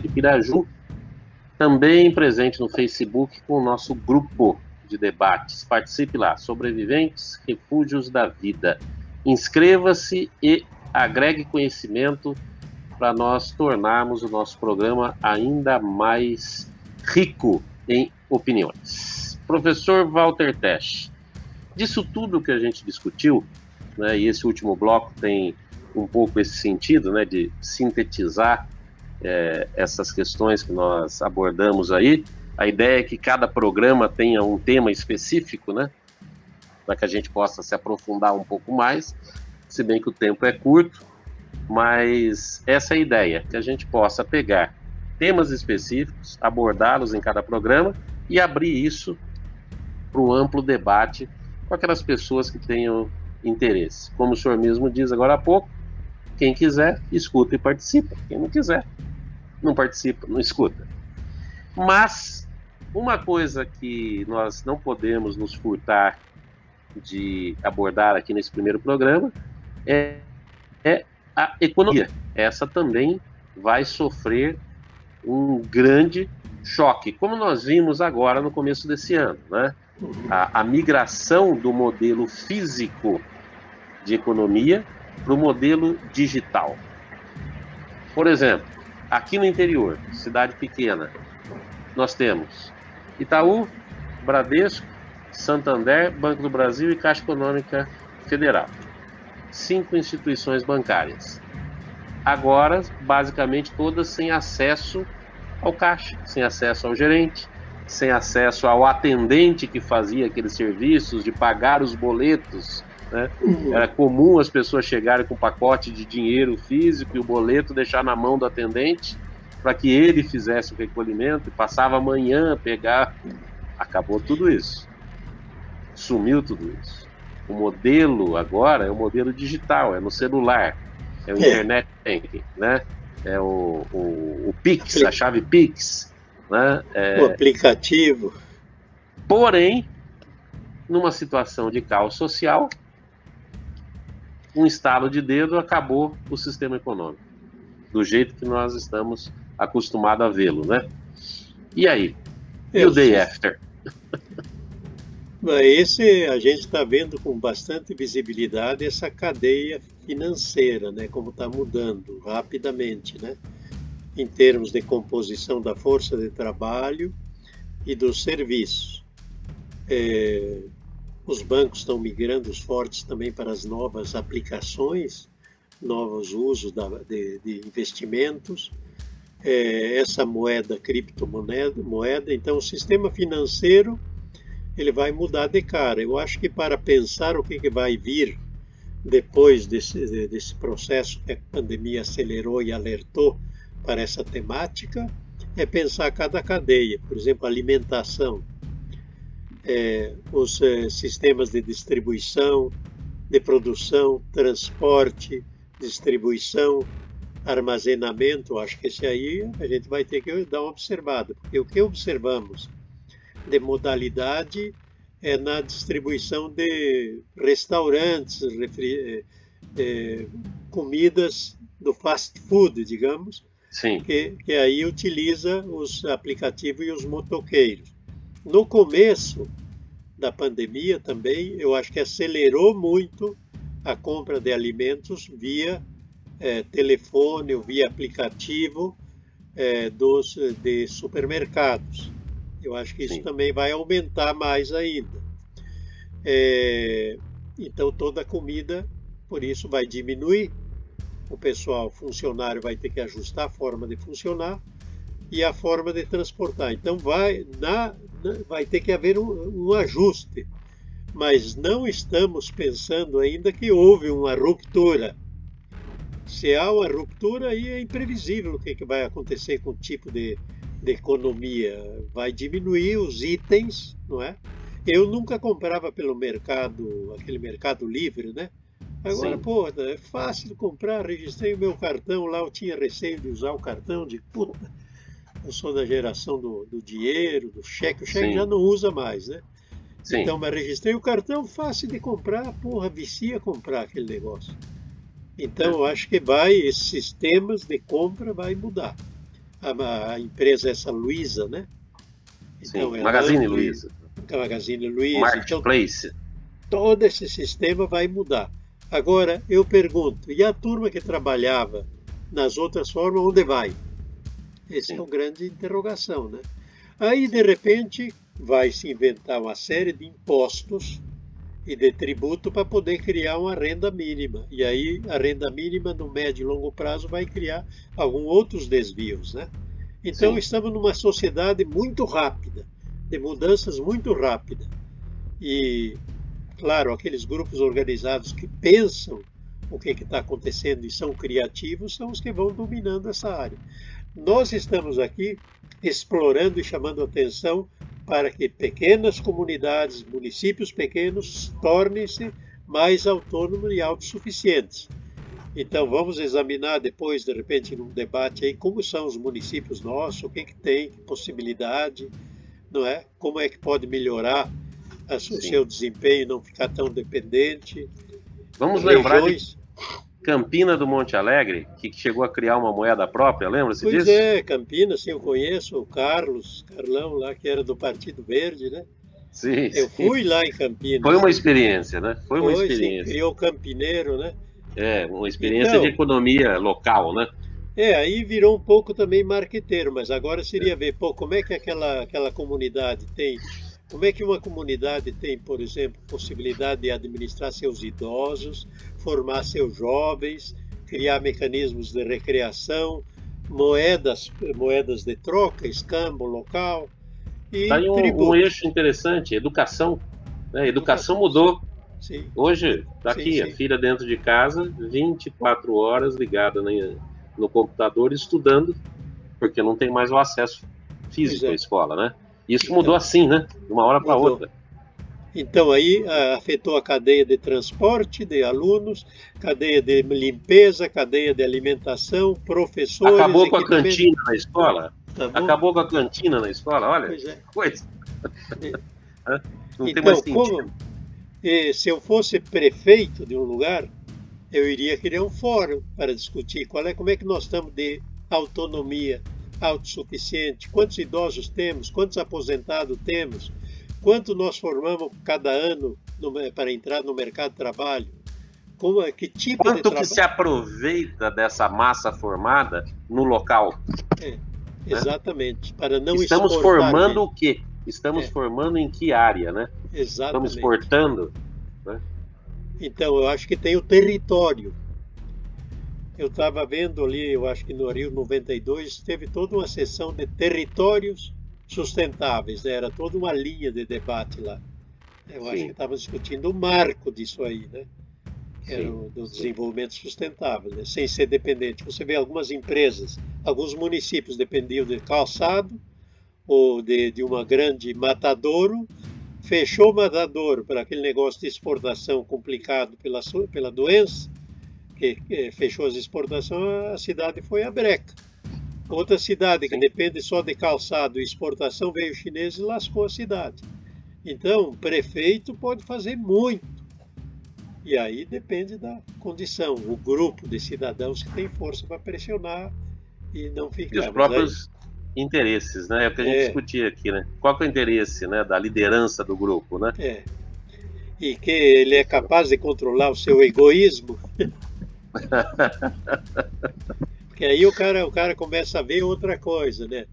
de Piraju, também presente no Facebook com o nosso grupo de debates. Participe lá, Sobreviventes, Refúgios da Vida. Inscreva-se e agregue conhecimento para nós tornarmos o nosso programa ainda mais rico em opiniões. Professor Walter Tesch, disso tudo que a gente discutiu, né, e esse último bloco tem um pouco esse sentido, né, de sintetizar é, essas questões que nós abordamos aí. A ideia é que cada programa tenha um tema específico, né, para que a gente possa se aprofundar um pouco mais, se bem que o tempo é curto, mas essa é a ideia, que a gente possa pegar temas específicos, abordá-los em cada programa e abrir isso para um amplo debate com aquelas pessoas que tenham interesse. Como o senhor mesmo diz agora há pouco, quem quiser, escuta e participa. Quem não quiser, não participa, não escuta. Mas uma coisa que nós não podemos nos furtar de abordar aqui nesse primeiro programa é, é a economia. Essa também vai sofrer um grande choque, como nós vimos agora no começo desse ano. Né? A, a migração do modelo físico de economia para o modelo digital. Por exemplo, aqui no interior, cidade pequena, nós temos Itaú, Bradesco, Santander, Banco do Brasil e Caixa Econômica Federal. Cinco instituições bancárias. Agora, basicamente, todas sem acesso ao caixa, sem acesso ao gerente, sem acesso ao atendente que fazia aqueles serviços de pagar os boletos né? Uhum. Era comum as pessoas chegarem com um pacote de dinheiro físico e o boleto deixar na mão do atendente para que ele fizesse o recolhimento e passava amanhã a pegar. Acabou tudo isso. Sumiu tudo isso. O modelo agora é o modelo digital, é no celular, é o é. internet banking, né? É o, o, o Pix, a chave Pix, né? É... O aplicativo. Porém, numa situação de caos social, um estalo de dedo, acabou o sistema econômico, do jeito que nós estamos acostumados a vê-lo, né? E aí? E o day after? Esse a gente está vendo com bastante visibilidade essa cadeia financeira, né? Como está mudando rapidamente, né? Em termos de composição da força de trabalho e dos serviços. É, os bancos estão migrando os fortes também para as novas aplicações, novos usos da, de, de, investimentos, é, essa moeda, criptomoeda, moeda. Então, o sistema financeiro ele vai mudar de cara. Eu acho que para pensar o que, que vai vir depois desse, desse processo que a pandemia acelerou e alertou para essa temática, é pensar cada cadeia, por exemplo, alimentação é, os é, sistemas de distribuição, de produção, transporte, distribuição, armazenamento, acho que esse aí a gente vai ter que dar uma observada, porque o que observamos de modalidade é na distribuição de restaurantes, refri, é, comidas do fast food, digamos, que, que aí utiliza os aplicativos e os motoqueiros. No começo da pandemia também, eu acho que acelerou muito a compra de alimentos via é, telefone ou via aplicativo é, dos, de supermercados. Eu acho que isso Sim. também vai aumentar mais ainda. É, então toda a comida, por isso, vai diminuir. O pessoal funcionário vai ter que ajustar a forma de funcionar e a forma de transportar. Então vai, na, vai ter que haver um, um, ajuste, mas não estamos pensando ainda que houve uma ruptura. Se há uma ruptura, aí é imprevisível o que, que vai acontecer com o tipo de, de economia. Vai diminuir os itens, não é? Eu nunca comprava pelo mercado, aquele mercado livre, né? Agora, Sim. pô, é fácil comprar, registrei o meu cartão lá, eu tinha receio de usar o cartão de puta eu sou da geração do, do dinheiro, do cheque, o cheque Sim. já não usa mais, né? Sim. Então, mas registrei o cartão, fácil de comprar, porra, vicia comprar aquele negócio. Então, eu acho que vai, esses sistemas de compra vai mudar. a, a empresa essa Luiza, né? Então, Sim, é Magazine Luiza. Magazine Luiza. Marketplace. Então, todo esse sistema vai mudar. Agora, eu pergunto, e a turma que trabalhava nas outras formas, onde vai? Essa é uma grande interrogação, né? Aí, de repente, vai se inventar uma série de impostos e de tributo para poder criar uma renda mínima. E aí a renda mínima no médio e longo prazo vai criar alguns outros desvios, né? Então Sim. estamos numa sociedade muito rápida, de mudanças muito rápidas. E, claro, aqueles grupos organizados que pensam o que está acontecendo e são criativos são os que vão dominando essa área. Nós estamos aqui explorando e chamando atenção para que pequenas comunidades, municípios pequenos, tornem-se mais autônomos e autossuficientes. Então vamos examinar depois, de repente, num debate aí, como são os municípios nossos, o que, que tem, que possibilidade, não é? Como é que pode melhorar o seu desempenho, não ficar tão dependente. Vamos lembrar de Campina do Monte Alegre, que chegou a criar uma moeda própria, lembra-se disso? Pois é, Campina, sim, eu conheço o Carlos, Carlão lá, que era do Partido Verde, né? Sim, eu sim. fui lá em Campinas. Foi uma experiência, né? Foi uma Foi, experiência. Sim, criou o Campineiro, né? É, uma experiência então, de economia local, né? É, aí virou um pouco também marqueteiro, mas agora seria ver, pô, como é que aquela, aquela comunidade tem como é que uma comunidade tem, por exemplo, possibilidade de administrar seus idosos, formar seus jovens, criar mecanismos de recreação, moedas, moedas de troca, escambo local e tá aí um, um, eixo interessante, educação. Né? Educação mudou. Sim. Hoje, está aqui, sim, sim. a filha dentro de casa, 24 horas ligada no computador estudando, porque não tem mais o acesso físico é. à escola, né? Isso então, mudou assim, né? De uma hora para outra. Então aí afetou a cadeia de transporte de alunos, cadeia de limpeza, cadeia de alimentação, professores. Acabou com a cantina na escola. Tá Acabou com a cantina na escola, olha. Pois é. Coisa. Não então, tem mais sentido. Como, se eu fosse prefeito de um lugar, eu iria criar um fórum para discutir qual é, como é que nós estamos de autonomia autossuficiente, quantos idosos temos, quantos aposentados temos, quanto nós formamos cada ano no, para entrar no mercado de trabalho, como, é, que tipo quanto de trabalho... que se aproveita dessa massa formada no local. É, exatamente, né? para não Estamos formando o quê? Estamos é. formando em que área, né? Exatamente. Estamos exportando. Né? Então, eu acho que tem o território eu estava vendo ali, eu acho que no Rio 92, teve toda uma sessão de territórios sustentáveis, né? era toda uma linha de debate lá. Eu Sim. acho que estava discutindo o marco disso aí, né? Que era o do desenvolvimento sustentável, né? sem ser dependente. Você vê algumas empresas, alguns municípios dependiam de calçado ou de, de uma grande matadouro, fechou o matadouro para aquele negócio de exportação complicado pela, pela doença, que fechou as exportações, a cidade foi a breca. Outra cidade que Sim. depende só de calçado e exportação veio chinês e lascou a cidade. Então, o prefeito pode fazer muito. E aí depende da condição, o grupo de cidadãos que tem força para pressionar e não ficar. E os próprios aí... interesses, né? É o que a gente é. discutia aqui, né? Qual é o interesse né, da liderança do grupo, né? É. E que ele é capaz de controlar o seu egoísmo. Porque aí o cara, o cara começa a ver outra coisa, né?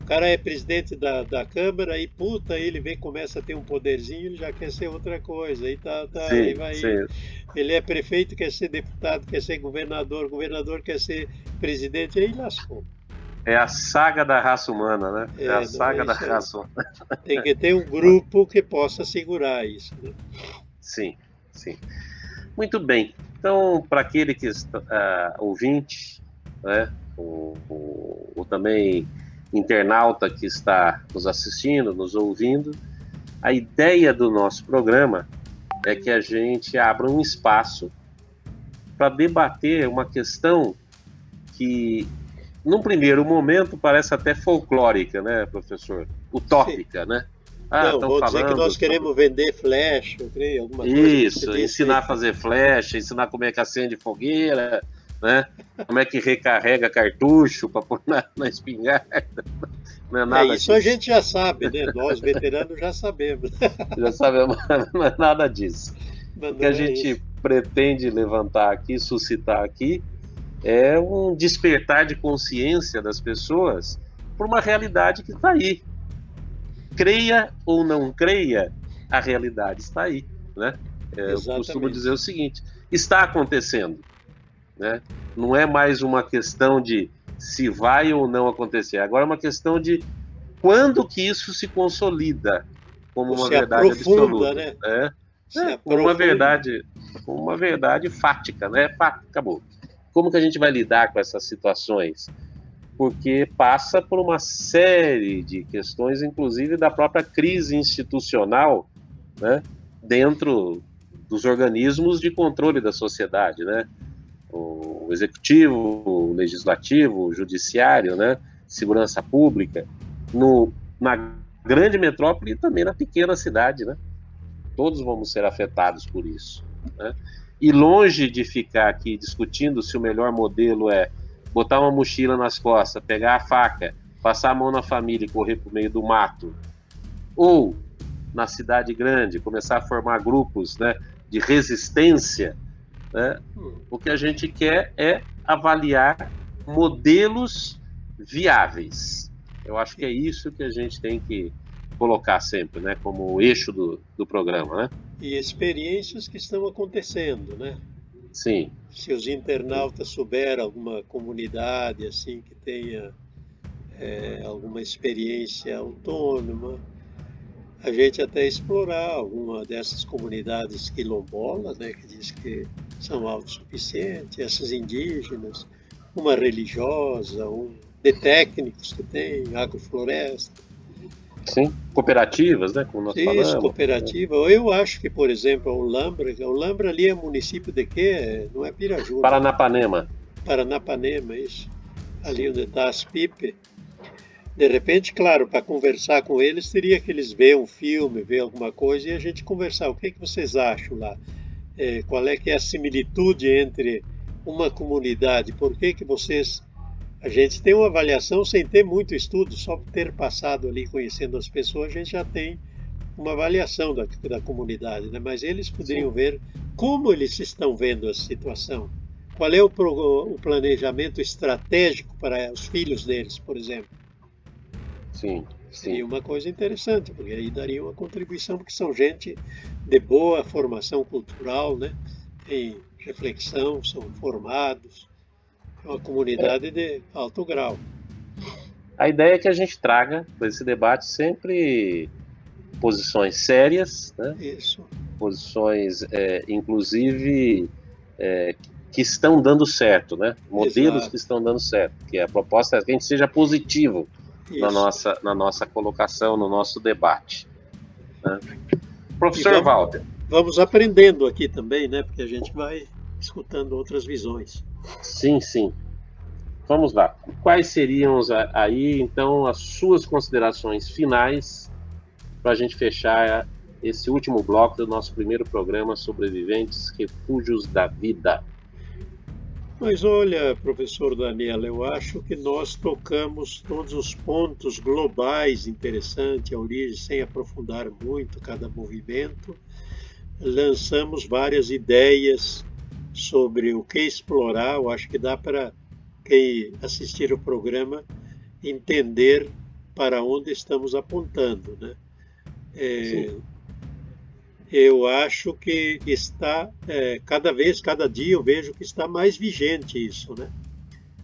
O cara é presidente da, da Câmara e puta, ele vem, começa a ter um poderzinho, ele já quer ser outra coisa. Aí tá, tá, sim, aí vai. Sim. Ele é prefeito, quer ser deputado, quer ser governador, governador quer ser presidente, aí lascou. É a saga da raça humana, né? É, é a saga é da raça humana. Tem que ter um grupo que possa segurar isso. Né? Sim, sim. Muito bem. Então, para aquele que está uh, ouvinte, né, o, o, o, também internauta que está nos assistindo, nos ouvindo, a ideia do nosso programa é que a gente abra um espaço para debater uma questão que, num primeiro momento, parece até folclórica, né, professor? Utópica, Sim. né? Ah, não, vou dizer que nós queremos vender flash, eu alguma coisa. Isso, ensinar a fazer flash, ensinar como é que acende fogueira, né? como é que recarrega cartucho para pôr na, na, espingarda. Não é nada é, isso disso. a gente já sabe, né? Nós, veteranos, já sabemos. Já sabemos, não é nada disso. o que a é gente isso. pretende levantar aqui, suscitar aqui, é um despertar de consciência das pessoas por uma realidade que está aí. Creia ou não creia, a realidade está aí. Né? É, eu costumo dizer o seguinte: está acontecendo. Né? Não é mais uma questão de se vai ou não acontecer. Agora é uma questão de quando que isso se consolida como uma verdade absoluta. Né? É, é como uma verdade, como uma verdade fática, né? Fática, acabou. Como que a gente vai lidar com essas situações? Porque passa por uma série de questões, inclusive da própria crise institucional, né? Dentro dos organismos de controle da sociedade, né? O executivo, o legislativo, o judiciário, né? Segurança pública, no, na grande metrópole e também na pequena cidade, né? Todos vamos ser afetados por isso, né? E longe de ficar aqui discutindo se o melhor modelo é botar uma mochila nas costas, pegar a faca, passar a mão na família e correr para o meio do mato, ou na cidade grande começar a formar grupos, né, de resistência, né? o que a gente quer é avaliar modelos viáveis. Eu acho que é isso que a gente tem que colocar sempre, né, como eixo do, do programa, né? E experiências que estão acontecendo, né? Sim. Se os internautas souberam alguma comunidade assim que tenha é, alguma experiência autônoma, a gente até explorar alguma dessas comunidades quilombolas, né, que diz que são autossuficientes, essas indígenas, uma religiosa, um de técnicos que tem, agrofloresta. Sim, cooperativas, né? Como nós Isso, falamos. cooperativa. Né? Eu acho que, por exemplo, o Lambra, o Lambra ali é município de quê? Não é Piraju. Paranapanema. Paranapanema, isso. Ali onde está as Pipe. De repente, claro, para conversar com eles, teria que eles ver um filme, ver alguma coisa e a gente conversar. O que, é que vocês acham lá? É, qual é que é a similitude entre uma comunidade? Por que, que vocês... A gente tem uma avaliação sem ter muito estudo, só por ter passado ali conhecendo as pessoas, a gente já tem uma avaliação da, da comunidade, né? mas eles poderiam Sim. ver como eles estão vendo a situação. Qual é o, o planejamento estratégico para os filhos deles, por exemplo? Sim, sim. E uma coisa interessante, porque aí daria uma contribuição, porque são gente de boa formação cultural, né? Tem reflexão, são formados, uma comunidade de alto grau. A ideia é que a gente traga para esse debate sempre posições sérias, né? Isso. Posições, é, inclusive, é, que estão dando certo, né? Modelos Exato. que estão dando certo. Que a proposta é que a gente seja positivo na nossa, na nossa colocação, no nosso debate. Né? Professor vamos, Walter. Vamos aprendendo aqui também, né? Porque a gente vai escutando outras visões. Sim, sim. Vamos lá. Quais seriam aí, então, as suas considerações finais para a gente fechar esse último bloco do nosso primeiro programa Sobreviventes Refúgios da Vida? Mas olha, professor Daniel, eu acho que nós tocamos todos os pontos globais interessantes, a origem, sem aprofundar muito cada movimento. Lançamos várias ideias sobre o que explorar. Eu acho que dá para quem assistir o programa entender para onde estamos apontando, né? É, eu acho que está é, cada vez, cada dia eu vejo que está mais vigente isso, né?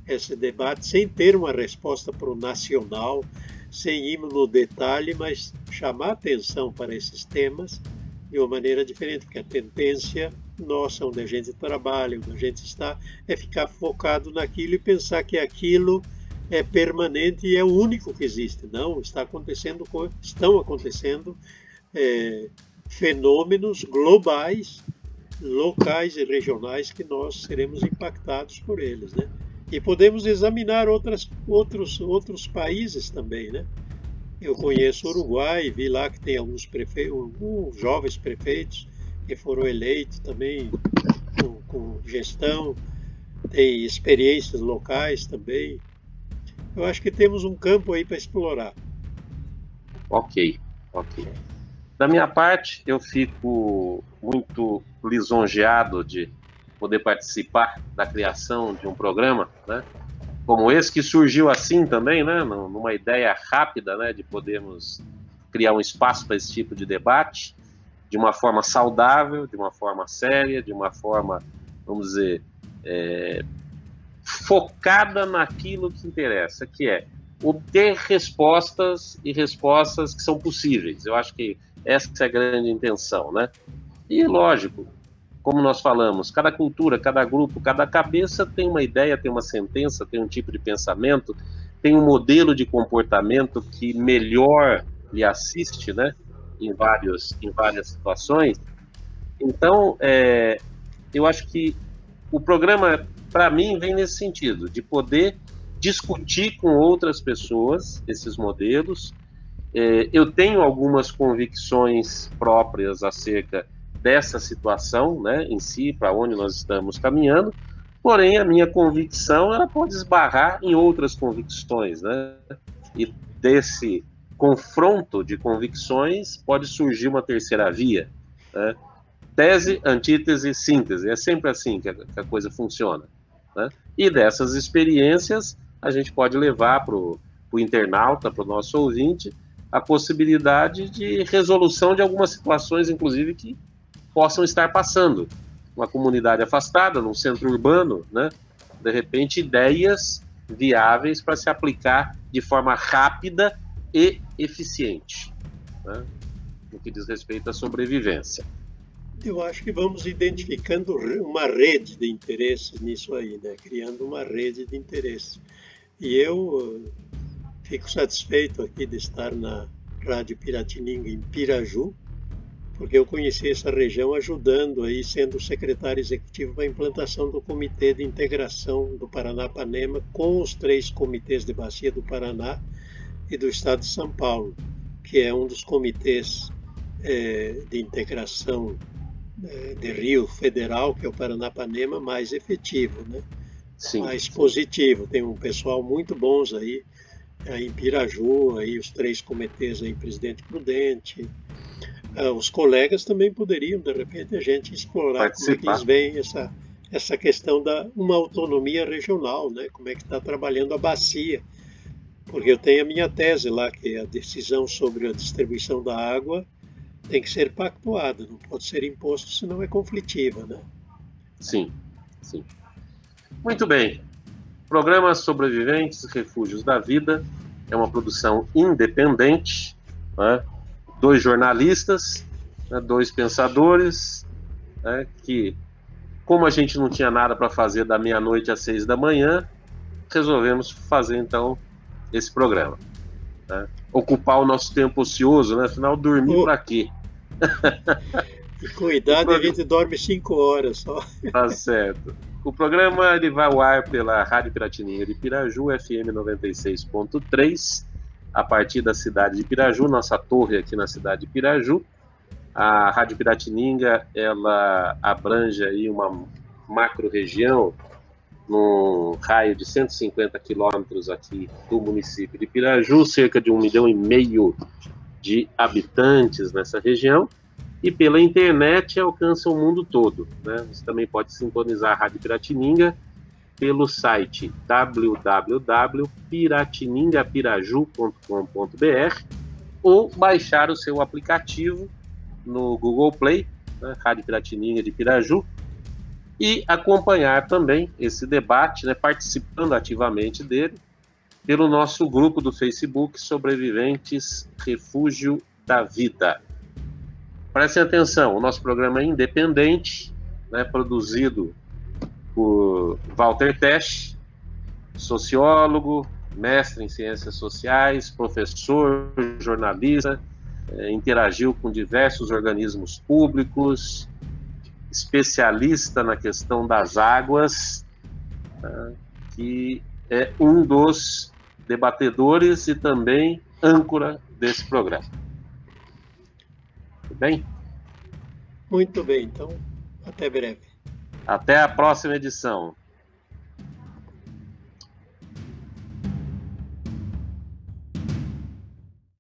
Esse debate sem ter uma resposta para o nacional, sem ir no detalhe, mas chamar atenção para esses temas de uma maneira diferente, porque a tendência nossa, onde a gente trabalha, onde a gente está, é ficar focado naquilo e pensar que aquilo é permanente e é o único que existe. Não, está acontecendo, estão acontecendo é, fenômenos globais, locais e regionais que nós seremos impactados por eles, né? E podemos examinar outras, outros, outros países também, né? Eu conheço o Uruguai, vi lá que tem alguns, prefe... alguns jovens prefeitos que foram eleitos também com, com gestão. tem experiências locais também. Eu acho que temos um campo aí para explorar. Ok, ok. Da minha parte, eu fico muito lisonjeado de poder participar da criação de um programa, né? Como esse que surgiu assim também, né? Numa ideia rápida, né? De podermos criar um espaço para esse tipo de debate, de uma forma saudável, de uma forma séria, de uma forma, vamos dizer, é, focada naquilo que interessa, que é obter respostas e respostas que são possíveis. Eu acho que essa é a grande intenção, né? E lógico, como nós falamos, cada cultura, cada grupo, cada cabeça tem uma ideia, tem uma sentença, tem um tipo de pensamento, tem um modelo de comportamento que melhor lhe assiste, né? Em, vários, em várias situações. Então, é, eu acho que o programa, para mim, vem nesse sentido, de poder discutir com outras pessoas esses modelos. É, eu tenho algumas convicções próprias acerca dessa situação, né, em si, para onde nós estamos caminhando, porém a minha convicção ela pode esbarrar em outras convicções, né, e desse confronto de convicções pode surgir uma terceira via, né? tese, antítese, síntese, é sempre assim que a, que a coisa funciona, né? e dessas experiências a gente pode levar para o internauta, para o nosso ouvinte, a possibilidade de resolução de algumas situações, inclusive, que possam estar passando. Uma comunidade afastada, num centro urbano, né? de repente, ideias viáveis para se aplicar de forma rápida e eficiente, né? no que diz respeito à sobrevivência. Eu acho que vamos identificando uma rede de interesses nisso aí, né? criando uma rede de interesses. E eu eh, fico satisfeito aqui de estar na Rádio Piratininga, em Piraju, porque eu conheci essa região ajudando aí, sendo secretário executivo para a implantação do Comitê de Integração do Paranapanema com os três comitês de Bacia do Paraná e do Estado de São Paulo, que é um dos comitês é, de integração é, de Rio Federal, que é o Paranapanema, mais efetivo, né? Sim. mais positivo. Tem um pessoal muito bons aí, aí em Piraju, aí os três comitês aí, Presidente Prudente, os colegas também poderiam, de repente, a gente explorar Participar. como é que eles veem essa, essa questão da uma autonomia regional, né? como é que está trabalhando a bacia. Porque eu tenho a minha tese lá, que a decisão sobre a distribuição da água tem que ser pactuada, não pode ser imposto, senão é conflitiva. Né? Sim, sim. Muito bem. Programa Sobreviventes Refúgios da Vida é uma produção independente, né? dois jornalistas, né, dois pensadores, né, que, como a gente não tinha nada para fazer da meia-noite às seis da manhã, resolvemos fazer então esse programa. Né? Ocupar o nosso tempo ocioso, né? afinal, dormir oh. para quê? Cuidado, a gente dorme cinco horas só. Tá certo. O programa ele vai ao ar pela Rádio Piratininha de Piraju, FM 96.3 a partir da cidade de Piraju, nossa torre aqui na cidade de Piraju. A Rádio Piratininga, ela abrange aí uma macro região num raio de 150 quilômetros aqui do município de Piraju, cerca de um milhão e meio de habitantes nessa região, e pela internet alcança o mundo todo. Né? Você também pode sintonizar a Rádio Piratininga pelo site www.piratiningapiraju.com.br ou baixar o seu aplicativo no Google Play, né, Rádio Piratininga de Piraju, e acompanhar também esse debate, né, participando ativamente dele, pelo nosso grupo do Facebook Sobreviventes Refúgio da Vida. Prestem atenção, o nosso programa é independente, né, produzido por Walter Tesch, sociólogo, mestre em ciências sociais, professor, jornalista, é, interagiu com diversos organismos públicos, especialista na questão das águas, tá, que é um dos debatedores e também âncora desse programa. Tudo bem? Muito bem, então, até breve. Até a próxima edição.